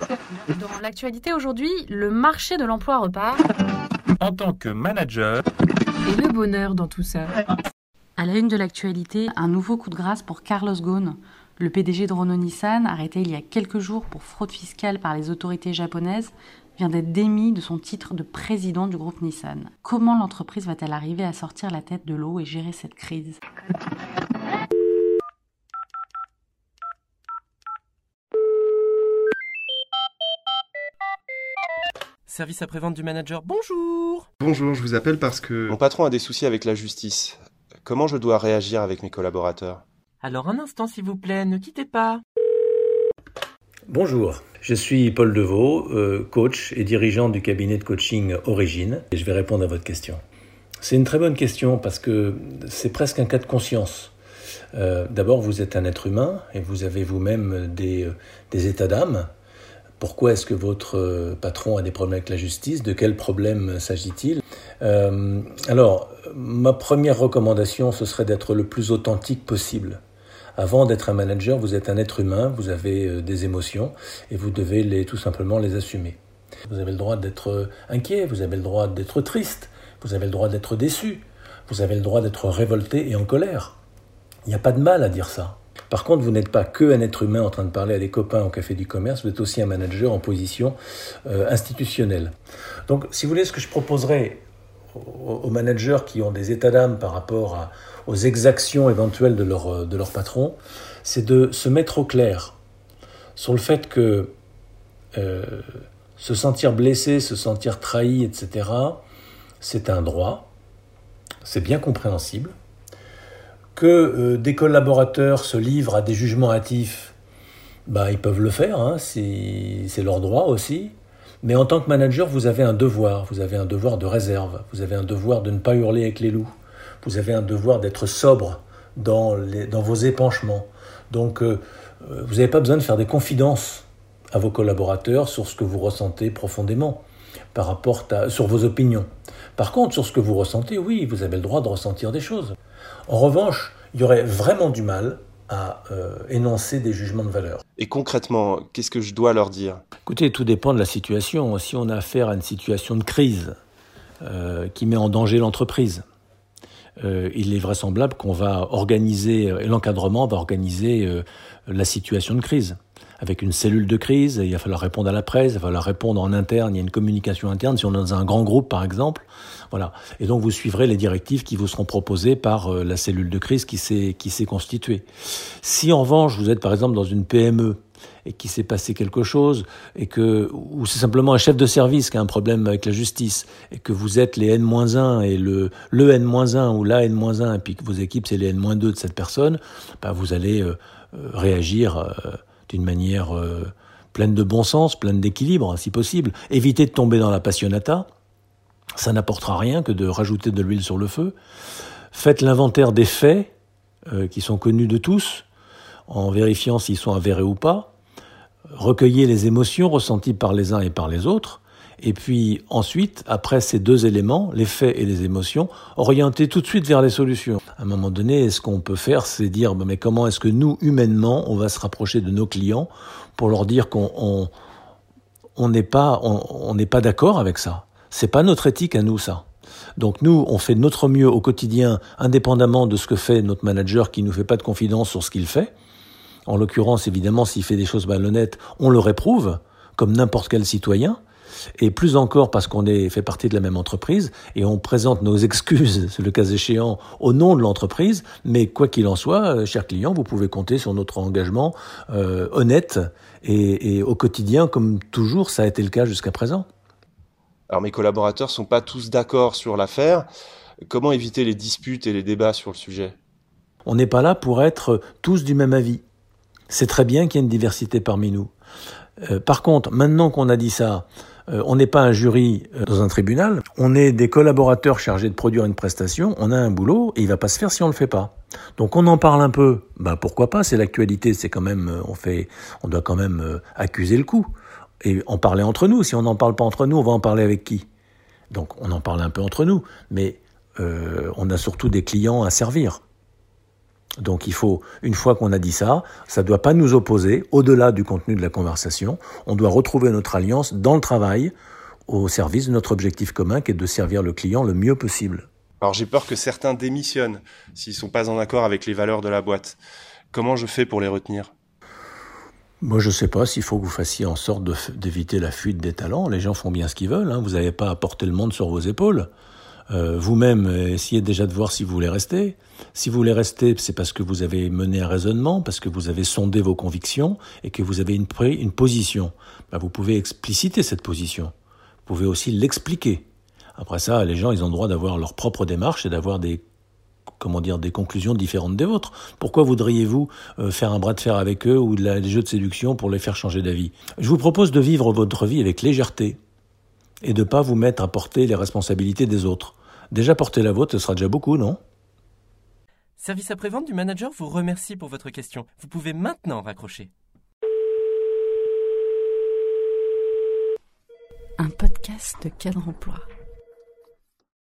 Dans l'actualité aujourd'hui, le marché de l'emploi repart. En tant que manager, Et le bonheur dans tout ça. À la une de l'actualité, un nouveau coup de grâce pour Carlos Ghosn. Le PDG de Renault Nissan, arrêté il y a quelques jours pour fraude fiscale par les autorités japonaises, vient d'être démis de son titre de président du groupe Nissan. Comment l'entreprise va-t-elle arriver à sortir la tête de l'eau et gérer cette crise? Service après-vente du manager, bonjour Bonjour, je vous appelle parce que... Mon patron a des soucis avec la justice. Comment je dois réagir avec mes collaborateurs? Alors un instant s'il vous plaît, ne quittez pas. Bonjour, je suis Paul Deveau, euh, coach et dirigeant du cabinet de coaching Origine, et je vais répondre à votre question. C'est une très bonne question parce que c'est presque un cas de conscience. Euh, D'abord, vous êtes un être humain et vous avez vous-même des, euh, des états d'âme. Pourquoi est-ce que votre euh, patron a des problèmes avec la justice? De quel problème s'agit-il? Euh, Alors, ma première recommandation, ce serait d'être le plus authentique possible. Avant d'être un manager, vous êtes un être humain, vous avez euh, des émotions et vous devez tout simplement les assumer. Vous avez le droit d'être inquiet, vous avez le droit d'être triste, vous avez le droit d'être déçu, vous avez le droit d'être révolté et en colère. Il n'y a pas de mal à dire ça. Par contre, vous n'êtes pas que un être humain en train de parler à des copains au café du commerce, vous êtes aussi un manager en position euh, institutionnelle. Donc, si vous voulez, ce que je proposerais aux, managers qui ont des états d'âme par rapport aux exactions éventuelles de leur, de leur patron, c'est de se mettre au clair sur le fait que euh, se sentir blessé, se sentir trahi, etc., c'est un droit, c'est bien compréhensible, que euh, des collaborateurs se livrent à des jugements hâtifs, bah, ils peuvent le faire, hein, c'est leur droit aussi. Mais en tant que manager, vous avez un devoir, vous avez un devoir de réserve, vous avez un devoir de ne pas hurler avec les loups, vous avez un devoir d'être sobre dans vos épanchements. Donc, euh, euh, vous n'avez pas besoin de faire des confidences à vos collaborateurs sur ce que vous ressentez profondément, par rapport à, sur vos opinions. Par contre, sur ce que vous ressentez, oui, vous avez le droit de ressentir des choses. En revanche, il y aurait vraiment du mal à euh, énoncer des jugements de valeur. Et concrètement, qu'est-ce que je dois leur dire? Écoutez, tout dépend de la situation. Si on a affaire à une situation de crise euh, qui met en danger l'entreprise, euh, il est vraisemblable qu'on va organiser, et l'encadrement va organiser euh, la situation de crise. Avec une cellule de crise, il va falloir répondre à la presse, il va falloir répondre en interne, il y a une communication interne, si on est dans un grand groupe par exemple. Voilà. Et donc vous suivrez les directives qui vous seront proposées par euh, la cellule de crise qui s'est constituée. Si en revanche vous êtes par exemple dans une PME et qu'il s'est passé quelque chose et que ou c'est simplement un chef de service qui a un problème avec la justice et que vous êtes les N-1 et le le N-1 ou la N-1 et puis que vos équipes c'est les N-2 de cette personne, ben vous allez euh, euh, réagir d'une manière euh, pleine de bon sens, pleine d'équilibre si possible. Évitez de tomber dans la passionnata. Ça n'apportera rien que de rajouter de l'huile sur le feu. Faites l'inventaire des faits euh, qui sont connus de tous, en vérifiant s'ils sont avérés ou pas. Recueillez les émotions ressenties par les uns et par les autres. Et puis ensuite, après ces deux éléments, les faits et les émotions, orientez tout de suite vers les solutions. À un moment donné, ce qu'on peut faire, c'est dire, mais comment est-ce que nous, humainement, on va se rapprocher de nos clients pour leur dire qu'on on, on n'est pas, pas d'accord avec ça? C'est pas notre éthique à nous, ça. Donc nous, on fait notre mieux au quotidien, indépendamment de ce que fait notre manager qui nous fait pas de confidence sur ce qu'il fait. En l'occurrence, évidemment, s'il fait des choses malhonnêtes, on le réprouve, comme n'importe quel citoyen. Et plus encore parce qu'on est fait partie de la même entreprise et on présente nos excuses, c'est le cas échéant, au nom de l'entreprise. Mais quoi qu'il en soit, euh, chers clients, vous pouvez compter sur notre engagement euh, honnête et, et au quotidien, comme toujours, ça a été le cas jusqu'à présent. Alors mes collaborateurs sont pas tous d'accord sur l'affaire. Comment éviter les disputes et les débats sur le sujet? On n'est pas là pour être tous du même avis. C'est très bien qu'il y ait une diversité parmi nous. Euh, par contre, maintenant qu'on a dit ça, euh, on n'est pas un jury euh, dans un tribunal, on est des collaborateurs chargés de produire une prestation, on a un boulot et il va pas se faire si on le fait pas. Donc on en parle un peu, bah pourquoi pas, c'est l'actualité, c'est quand même, euh, on fait, on doit quand même accuser le coup et en parler entre nous. Si on n'en parle pas entre nous, on va en parler avec qui? Donc on en parle un peu entre nous, mais on a surtout des clients à servir. Donc il faut, une fois qu'on a dit ça, ça ne doit pas nous opposer au-delà du contenu de la conversation. On doit retrouver notre alliance dans le travail au service de notre objectif commun qui est de servir le client le mieux possible. Alors j'ai peur que certains démissionnent s'ils sont pas en accord avec les valeurs de la boîte. Comment je fais pour les retenir? Moi, je ne sais pas s'il faut que vous fassiez en sorte d'éviter la fuite des talents. Les gens font bien ce qu'ils veulent. Hein. Vous n'avez pas à porter le monde sur vos épaules. Euh, Vous-même, essayez déjà de voir si vous voulez rester. Si vous voulez rester, c'est parce que vous avez mené un raisonnement, parce que vous avez sondé vos convictions et que vous avez une, une position. Ben, vous pouvez expliciter cette position. Vous pouvez aussi l'expliquer. Après ça, les gens, ils ont le droit d'avoir leur propre démarche et d'avoir des conclusions différentes des vôtres. Pourquoi voudriez-vous euh, faire un bras de fer avec eux ou des jeux de séduction pour les faire changer d'avis? Je vous propose de vivre votre vie avec légèreté et de ne pas vous mettre à porter les responsabilités des autres. Déjà porter la vôtre, ce sera déjà beaucoup, non? Service après-vente du manager vous remercie pour votre question. Vous pouvez maintenant raccrocher. Un podcast de cadre emploi.